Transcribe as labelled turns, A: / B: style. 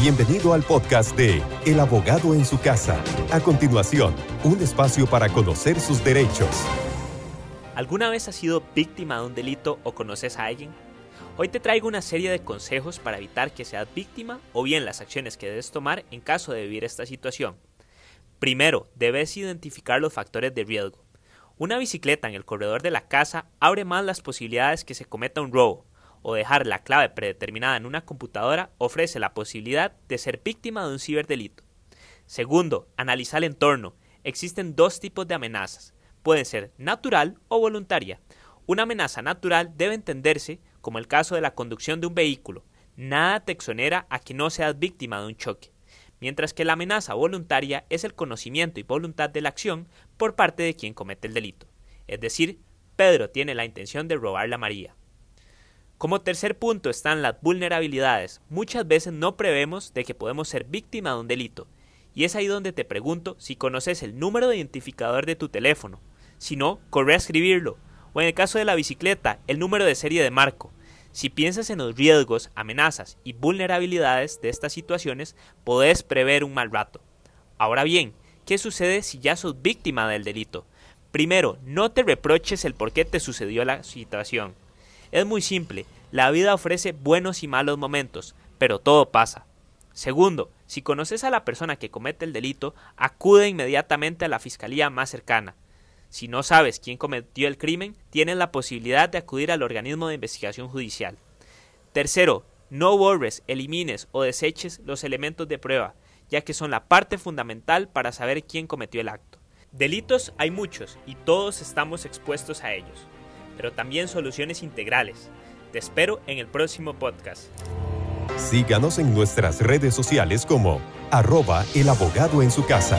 A: Bienvenido al podcast de El abogado en su casa. A continuación, un espacio para conocer sus derechos.
B: ¿Alguna vez has sido víctima de un delito o conoces a alguien? Hoy te traigo una serie de consejos para evitar que seas víctima o bien las acciones que debes tomar en caso de vivir esta situación. Primero, debes identificar los factores de riesgo. Una bicicleta en el corredor de la casa abre más las posibilidades que se cometa un robo, o dejar la clave predeterminada en una computadora ofrece la posibilidad de ser víctima de un ciberdelito. Segundo, analizar el entorno. Existen dos tipos de amenazas. Pueden ser natural o voluntaria. Una amenaza natural debe entenderse como el caso de la conducción de un vehículo. Nada te exonera a que no seas víctima de un choque. Mientras que la amenaza voluntaria es el conocimiento y voluntad de la acción por parte de quien comete el delito. Es decir, Pedro tiene la intención de robar la María. Como tercer punto están las vulnerabilidades. Muchas veces no prevemos de que podemos ser víctima de un delito. Y es ahí donde te pregunto si conoces el número de identificador de tu teléfono. Si no, corre a escribirlo. O en el caso de la bicicleta, el número de serie de marco. Si piensas en los riesgos, amenazas y vulnerabilidades de estas situaciones, podés prever un mal rato. Ahora bien, ¿qué sucede si ya sos víctima del delito? Primero, no te reproches el por qué te sucedió la situación. Es muy simple, la vida ofrece buenos y malos momentos, pero todo pasa. Segundo, si conoces a la persona que comete el delito, acude inmediatamente a la fiscalía más cercana. Si no sabes quién cometió el crimen, tienes la posibilidad de acudir al organismo de investigación judicial. Tercero, no borres, elimines o deseches los elementos de prueba, ya que son la parte fundamental para saber quién cometió el acto. Delitos hay muchos y todos estamos expuestos a ellos pero también soluciones integrales. Te espero en el próximo podcast.
A: Síganos en nuestras redes sociales como arroba el abogado en su casa.